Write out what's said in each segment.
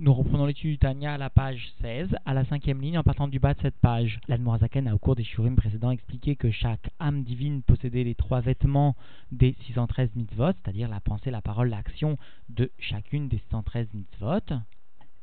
Nous reprenons l'étude du Tanya à la page 16, à la cinquième ligne, en partant du bas de cette page. L'Admorazaken a au cours des shurim précédents expliqué que chaque âme divine possédait les trois vêtements des 613 mitzvot, c'est-à-dire la pensée, la parole, l'action de chacune des 613 mitzvot.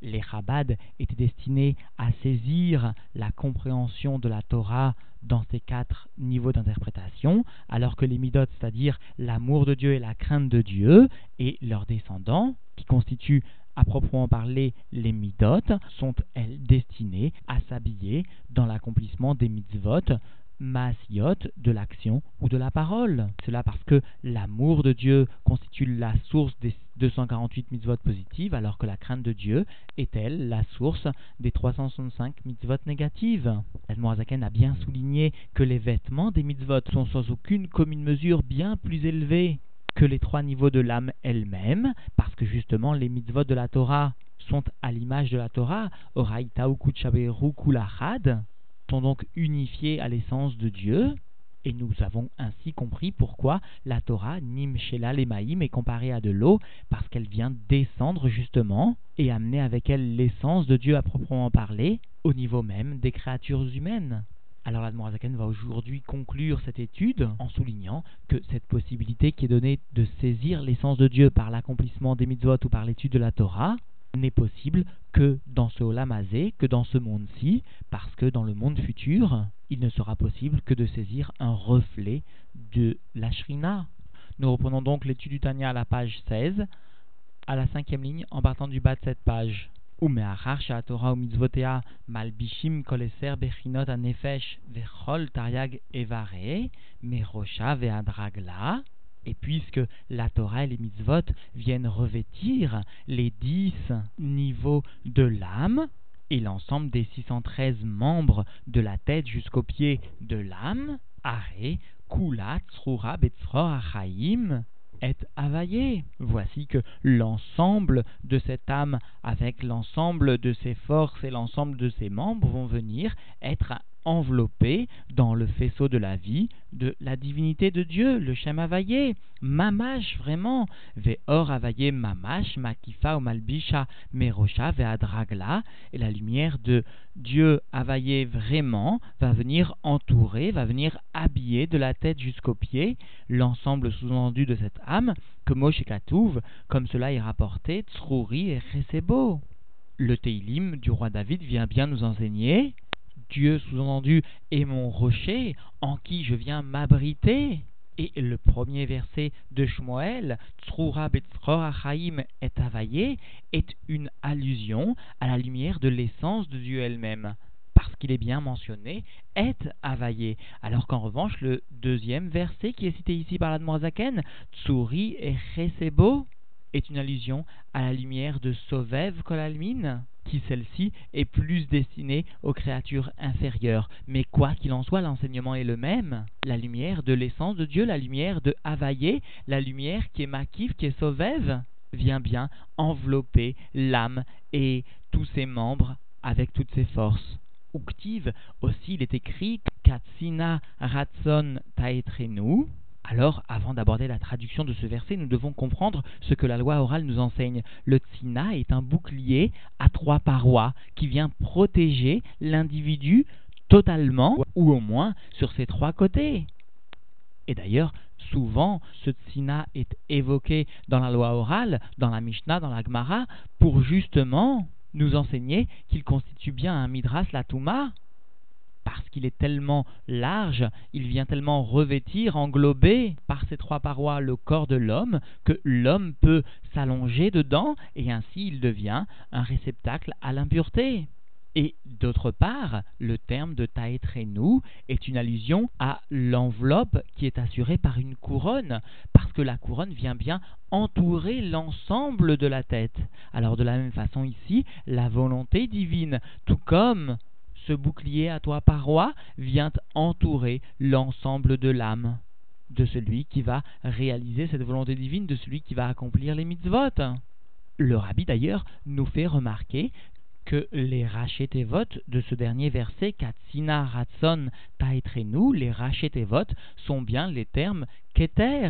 Les Chabad étaient destinés à saisir la compréhension de la Torah dans ces quatre niveaux d'interprétation, alors que les midot, c'est-à-dire l'amour de Dieu et la crainte de Dieu, et leurs descendants, qui constituent à proprement parler, les midot sont elles destinées à s'habiller dans l'accomplissement des mitzvot maasiot de l'action ou de la parole. Cela parce que l'amour de Dieu constitue la source des 248 mitzvot positives, alors que la crainte de Dieu est elle la source des 365 mitzvot négatives. Edmorazaken a bien souligné que les vêtements des mitzvot sont sans aucune commune mesure bien plus élevés que les trois niveaux de l'âme elle-même, parce que justement les mitzvot de la Torah sont à l'image de la Torah, Oraita Kulachad, sont donc unifiés à l'essence de Dieu, et nous avons ainsi compris pourquoi la Torah, Nim Shela Lemaim, est comparée à de l'eau, parce qu'elle vient descendre justement et amener avec elle l'essence de Dieu à proprement parler, au niveau même des créatures humaines. Alors l'Admorazaken va aujourd'hui conclure cette étude en soulignant que cette possibilité qui est donnée de saisir l'essence de Dieu par l'accomplissement des mitzvot ou par l'étude de la Torah n'est possible que dans ce Olamazé, que dans ce monde-ci, parce que dans le monde futur, il ne sera possible que de saisir un reflet de la Shrina. Nous reprenons donc l'étude du Tanya à la page 16, à la cinquième ligne, en partant du bas de cette page. ומאחר שהתורה ומצוותיה מלבישים כל עשר בחינות הנפש וכל תרי"ג איברי, מראשה ועד רגלה, et puisque la Torah et les mitzvot viennent revêtir les dix niveaux de l'âme et l'ensemble des 613 membres de la tête jusqu'aux pieds de l'âme, Are, Kula, Tsrura, Betzror, Achaim, est availlé. Voici que l'ensemble de cette âme, avec l'ensemble de ses forces et l'ensemble de ses membres, vont venir être enveloppé dans le faisceau de la vie de la divinité de Dieu, le Shem Availlé, Mamash vraiment, Ve'or Availlé Mamash, Makifa ou Malbisha, Merosha, Ve'adragla, et la lumière de Dieu Availlé vraiment va venir entourer, va venir habiller de la tête jusqu'aux pieds l'ensemble sous-entendu de cette âme, que Moshe Katouv, comme cela est rapporté, Tsrouri et Resebo. Le Teilim du roi David vient bien nous enseigner Dieu, sous-entendu, est mon rocher en qui je viens m'abriter. Et le premier verset de Shmuel, Tsrura Achaim est availlé, est une allusion à la lumière de l'essence de Dieu elle-même. Parce qu'il est bien mentionné, est availlé. Alors qu'en revanche, le deuxième verset qui est cité ici par l'Admorazaken, Tsuri et Chesebo, est une allusion à la lumière de Sovev Kolalmin, qui celle-ci est plus destinée aux créatures inférieures. Mais quoi qu'il en soit, l'enseignement est le même. La lumière de l'essence de Dieu, la lumière de Havaïe, la lumière qui est Makif, qui est Sovev, vient bien envelopper l'âme et tous ses membres avec toutes ses forces. Uktiv, aussi, il est écrit Katsina Ratson Taetrenu, alors, avant d'aborder la traduction de ce verset, nous devons comprendre ce que la loi orale nous enseigne. Le tsina est un bouclier à trois parois qui vient protéger l'individu totalement, ou au moins sur ses trois côtés. Et d'ailleurs, souvent, ce tsina est évoqué dans la loi orale, dans la Mishnah, dans la Gemara, pour justement nous enseigner qu'il constitue bien un midras la Touma, qu'il est tellement large, il vient tellement revêtir, englober par ces trois parois le corps de l'homme, que l'homme peut s'allonger dedans, et ainsi il devient un réceptacle à l'impureté. Et d'autre part, le terme de taetrenu est une allusion à l'enveloppe qui est assurée par une couronne, parce que la couronne vient bien entourer l'ensemble de la tête. Alors de la même façon ici, la volonté divine, tout comme bouclier à trois parois vient entourer l'ensemble de l'âme de celui qui va réaliser cette volonté divine, de celui qui va accomplir les mitzvot. Le rabbi d'ailleurs nous fait remarquer que les rachetevot de ce dernier verset, Katsina Ratson Taetrenu, les rachetevot sont bien les termes keter,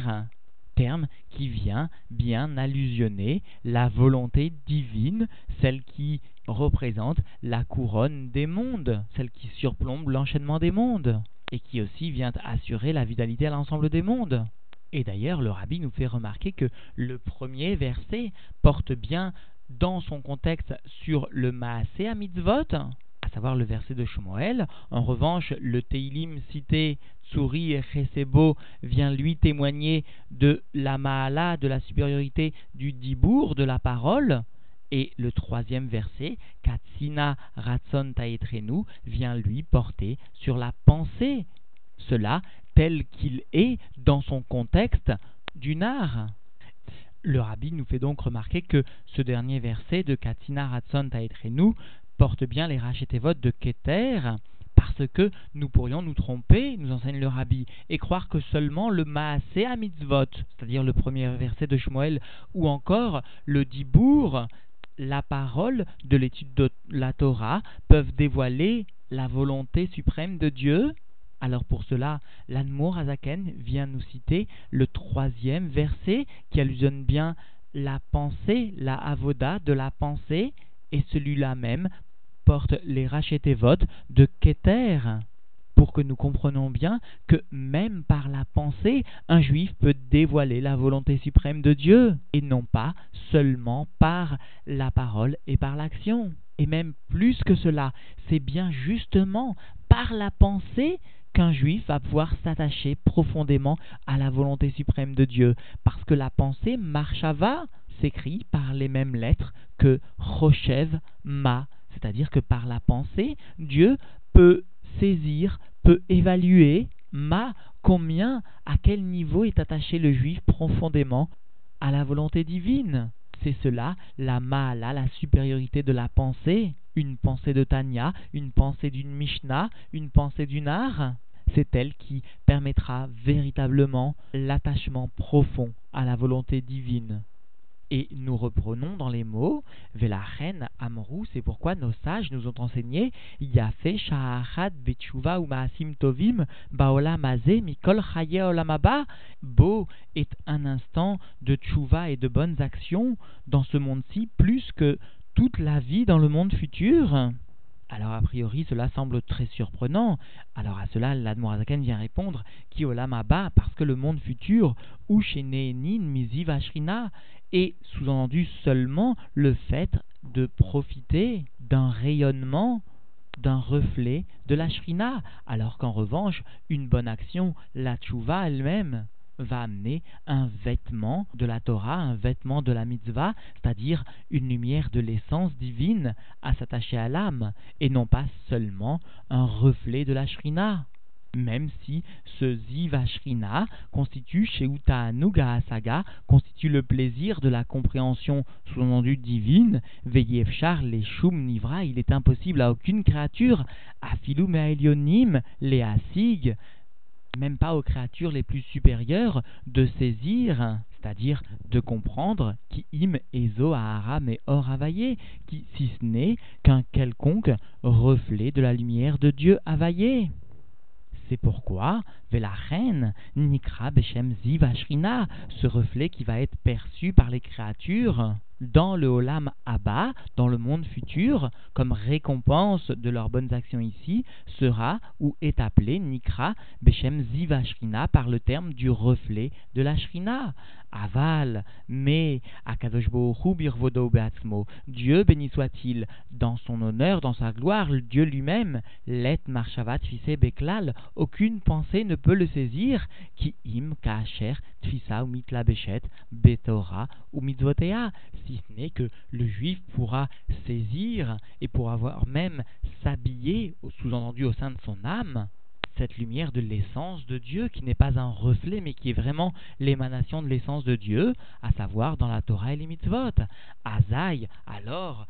terme qui vient bien allusionner la volonté divine, celle qui représente la couronne des mondes, celle qui surplombe l'enchaînement des mondes, et qui aussi vient assurer la vitalité à l'ensemble des mondes. Et d'ailleurs, le rabbi nous fait remarquer que le premier verset porte bien dans son contexte sur le Maasé à mitzvot, à savoir le verset de Shmuel. En revanche, le Teilim cité Tsuri et vient lui témoigner de la Maala, de la supériorité du Dibour, de la parole. Et le troisième verset, Katsina Ratson Taetrenu, vient lui porter sur la pensée. Cela tel qu'il est dans son contexte du nar. Le rabbi nous fait donc remarquer que ce dernier verset de Katina Ratson Taetrenu porte bien les votes de Keter, parce que nous pourrions nous tromper, nous enseigne le rabbi, et croire que seulement le Maasé à mitzvot, c'est-à-dire le premier verset de Shmuel, ou encore le Dibour, la parole de l'étude de la Torah, peuvent dévoiler la volonté suprême de Dieu. Alors pour cela, l'Anmour Azaken vient nous citer le troisième verset qui allusionne bien la pensée, la avoda de la pensée, et celui-là même porte les votes de Keter, pour que nous comprenions bien que même par la pensée, un juif peut dévoiler la volonté suprême de Dieu, et non pas seulement par la parole et par l'action. Et même plus que cela, c'est bien justement par la pensée qu'un juif va pouvoir s'attacher profondément à la volonté suprême de Dieu, parce que la pensée marchava s'écrit par les mêmes lettres que Rochev Ma, c'est-à-dire que par la pensée, Dieu peut saisir, peut évaluer Ma combien, à quel niveau est attaché le juif profondément à la volonté divine. C'est cela, la Maala, la supériorité de la pensée une pensée de Tanya, une pensée d'une Mishnah, une pensée d'une art, c'est elle qui permettra véritablement l'attachement profond à la volonté divine. Et nous reprenons dans les mots Velachen Amrou, c'est pourquoi nos sages nous ont enseigné Yafe Shahad Bechuva ou Tovim Baola Maze Mikol Chaye Olamaba. Beau est un instant de tchouva et de bonnes actions dans ce monde-ci plus que toute la vie dans le monde futur alors a priori cela semble très surprenant. Alors à cela l'Admorazaken vient répondre Ki olamaba parce que le monde futur ou chez Mizi Vashrina est sous-entendu seulement le fait de profiter d'un rayonnement d'un reflet de la shrina, alors qu'en revanche, une bonne action, la tchouva elle-même, va amener un vêtement de la Torah, un vêtement de la mitzvah, c'est-à-dire une lumière de l'essence divine à s'attacher à l'âme, et non pas seulement un reflet de la shrina. Même si ce ziva shrina constitue chez Utaanuga Asaga, constitue le plaisir de la compréhension sous-entendu divine, Veyevchar les Shum Nivra, il est impossible à aucune créature, à Filou les Asig, même pas aux créatures les plus supérieures, de saisir, c'est-à-dire de comprendre, qui im ezo aharam et or availlé, qui si ce n'est qu'un quelconque reflet de la lumière de Dieu availlé. C'est pourquoi, reine Nikra Beshem Zivashrina, ce reflet qui va être perçu par les créatures, dans le Olam Abba, dans le monde futur, comme récompense de leurs bonnes actions ici, sera ou est appelé Nikra Beshem Ziva Shrina par le terme du reflet de la Shrina. Aval, mais Akadosh Birvodo Dieu béni soit-il, dans son honneur, dans sa gloire, Dieu lui-même, Let Marshavat Fise Beklal, aucune pensée ne peut le saisir, qui im Kacher Tfisa ou Mitla Beshet, Betora ou Mitzvotea, si ce n'est que le juif pourra saisir et pour avoir même s'habiller, sous-entendu au sein de son âme, cette lumière de l'essence de Dieu qui n'est pas un reflet mais qui est vraiment l'émanation de l'essence de Dieu, à savoir dans la Torah et les mitzvot. Alors,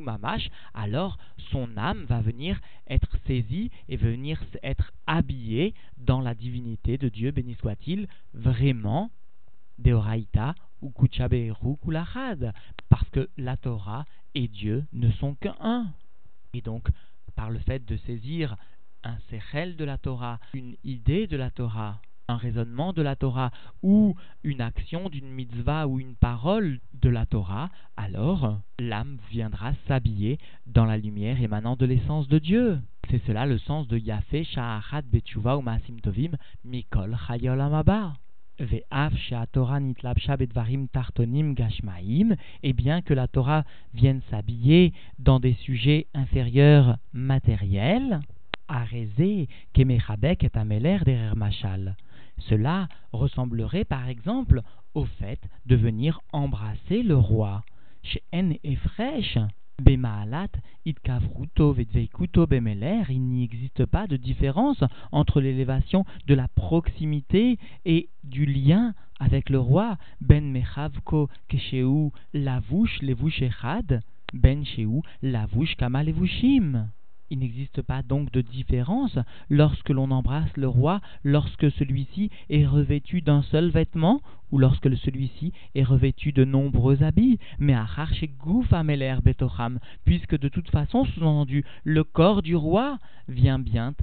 mamash, alors son âme va venir être saisie et venir être habillée dans la divinité de Dieu, béni soit-il, vraiment, Deoraita ou Kuchaberu Kulachad, parce que la Torah et Dieu ne sont qu'un. Et donc, par le fait de saisir un sechel de la Torah, une idée de la Torah, un raisonnement de la Torah ou une action d'une mitzvah ou une parole de la Torah, alors l'âme viendra s'habiller dans la lumière émanant de l'essence de Dieu. C'est cela le sens de Yafé Sha'achat Betchuva ou Maasim Tovim Mikol Chayol Amaba. Et bien que la Torah vienne s'habiller dans des sujets inférieurs matériels. Cela ressemblerait par exemple au fait de venir embrasser le roi. Chez En Il n'y existe pas de différence entre l'élévation de la proximité et du lien avec le roi. Ben Mechavko, Kesheu, Lavouche, Levouche Echad, Ben Sheu, Lavouche, Kama Levushim. Il n'existe pas donc de différence lorsque l'on embrasse le roi, lorsque celui-ci est revêtu d'un seul vêtement ou lorsque celui-ci est revêtu de nombreux habits, mais à Ameler Betocham, puisque de toute façon, sous-entendu, le corps du roi vient bien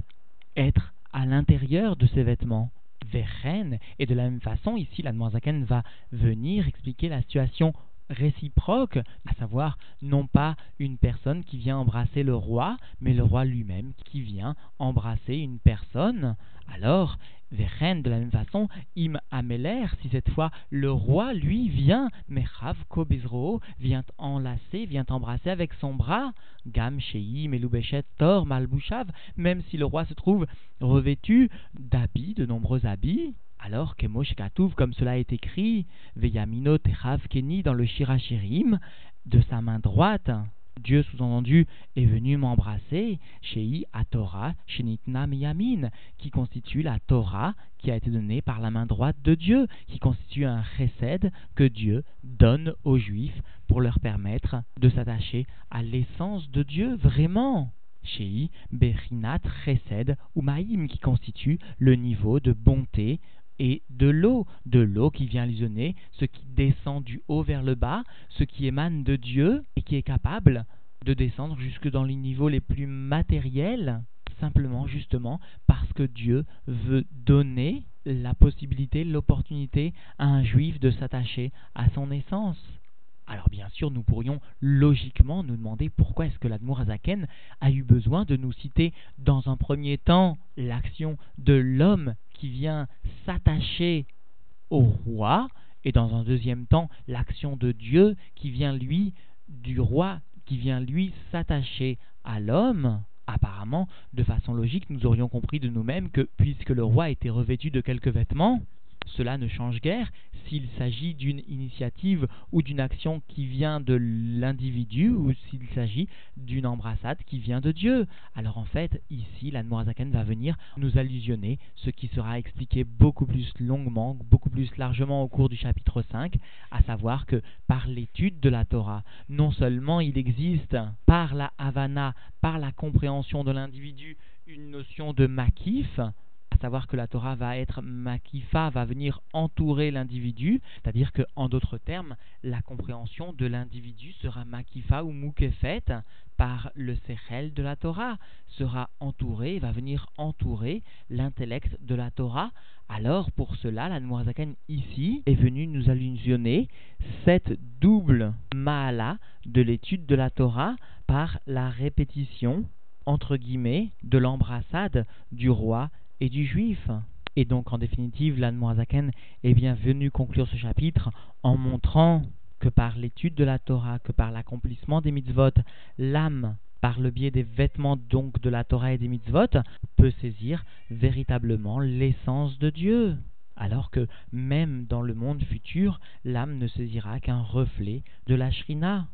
être à l'intérieur de ses vêtements. Verren, et de la même façon, ici, la Zaken va venir expliquer la situation réciproque, à savoir non pas une personne qui vient embrasser le roi, mais le roi lui-même qui vient embrasser une personne. Alors, Vechen, de la même façon, Im Ameler, si cette fois le roi, lui, vient, Mechav Kobizro, vient enlacer, vient embrasser avec son bras, Gam Shei, Meloubechet, Tor, Malbouchav, même si le roi se trouve revêtu d'habits, de nombreux habits, alors que Moshe comme cela est écrit, Veyamino Techav Keni dans le Shirachirim, de sa main droite, Dieu sous-entendu est venu m'embrasser, Shei Torah, Shenitna Miyamin, qui constitue la Torah qui a été donnée par la main droite de Dieu, qui constitue un chesed que Dieu donne aux Juifs pour leur permettre de s'attacher à l'essence de Dieu vraiment. Shei Bechinat Chesed ou qui constitue le niveau de bonté et de l'eau, de l'eau qui vient l'isoner, ce qui descend du haut vers le bas, ce qui émane de Dieu et qui est capable de descendre jusque dans les niveaux les plus matériels, simplement justement parce que Dieu veut donner la possibilité, l'opportunité à un juif de s'attacher à son essence. Alors bien sûr, nous pourrions logiquement nous demander pourquoi est-ce que l'Admorazaken a eu besoin de nous citer dans un premier temps l'action de l'homme qui vient s'attacher au roi, et dans un deuxième temps l'action de Dieu qui vient lui, du roi, qui vient lui s'attacher à l'homme. Apparemment, de façon logique, nous aurions compris de nous-mêmes que puisque le roi était revêtu de quelques vêtements, cela ne change guère s'il s'agit d'une initiative ou d'une action qui vient de l'individu ou s'il s'agit d'une embrassade qui vient de Dieu. Alors en fait, ici, l'Anmorazaken va venir nous allusionner, ce qui sera expliqué beaucoup plus longuement, beaucoup plus largement au cours du chapitre 5, à savoir que par l'étude de la Torah, non seulement il existe par la Havana, par la compréhension de l'individu, une notion de makif, savoir que la Torah va être makifa, va venir entourer l'individu, c'est-à-dire que, en d'autres termes, la compréhension de l'individu sera makifa ou moukefet par le sechel de la Torah, sera entouré, va venir entourer l'intellect de la Torah. Alors, pour cela, la Noirzakan ici est venue nous allusionner cette double maala de l'étude de la Torah par la répétition entre guillemets, de l'embrassade du roi et du juif. Et donc, en définitive, l'Anne est bien venu conclure ce chapitre en montrant que par l'étude de la Torah, que par l'accomplissement des mitzvot, l'âme, par le biais des vêtements donc de la Torah et des mitzvot, peut saisir véritablement l'essence de Dieu. Alors que même dans le monde futur, l'âme ne saisira qu'un reflet de la Shrina.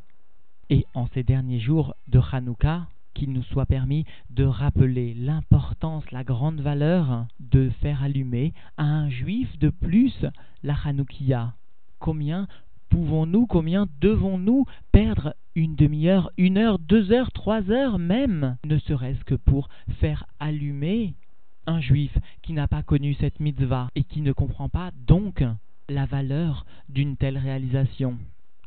Et en ces derniers jours de Hanouka, qu'il nous soit permis de rappeler l'importance, la grande valeur de faire allumer à un juif de plus la Hanoukia. Combien pouvons-nous, combien devons-nous perdre une demi-heure, une heure, deux heures, trois heures même, ne serait-ce que pour faire allumer un juif qui n'a pas connu cette mitzvah et qui ne comprend pas donc la valeur d'une telle réalisation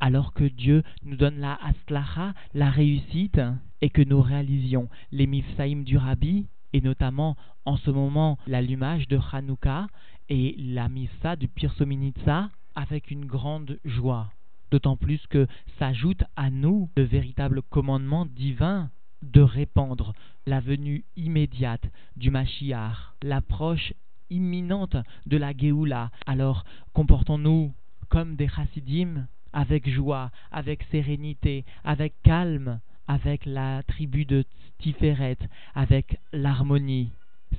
alors que Dieu nous donne la aslacha, la réussite, et que nous réalisions les mifsaïm du Rabbi, et notamment en ce moment l'allumage de Hanouka, et la missa du Pirsominitsa avec une grande joie. D'autant plus que s'ajoute à nous le véritable commandement divin de répandre la venue immédiate du Mashiach, l'approche imminente de la Géoula. Alors comportons-nous comme des chassidim, avec joie, avec sérénité, avec calme, avec la tribu de Tiferet, avec l'harmonie.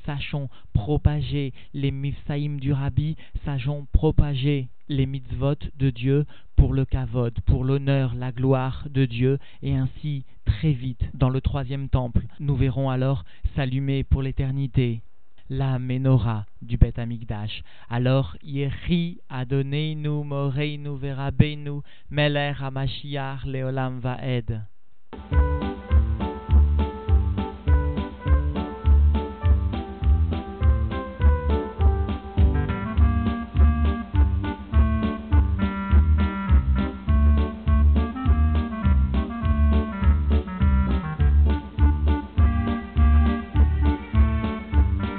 Sachons propager les mifsaïm du Rabbi, sachons propager les mitzvot de Dieu pour le kavod, pour l'honneur, la gloire de Dieu, et ainsi, très vite, dans le troisième temple, nous verrons alors s'allumer pour l'éternité la menorah du Bet Amigdash. Alors, Yehi Adoneinu Moreinu Verabenu Meler Hamashiach Leolam Vaed.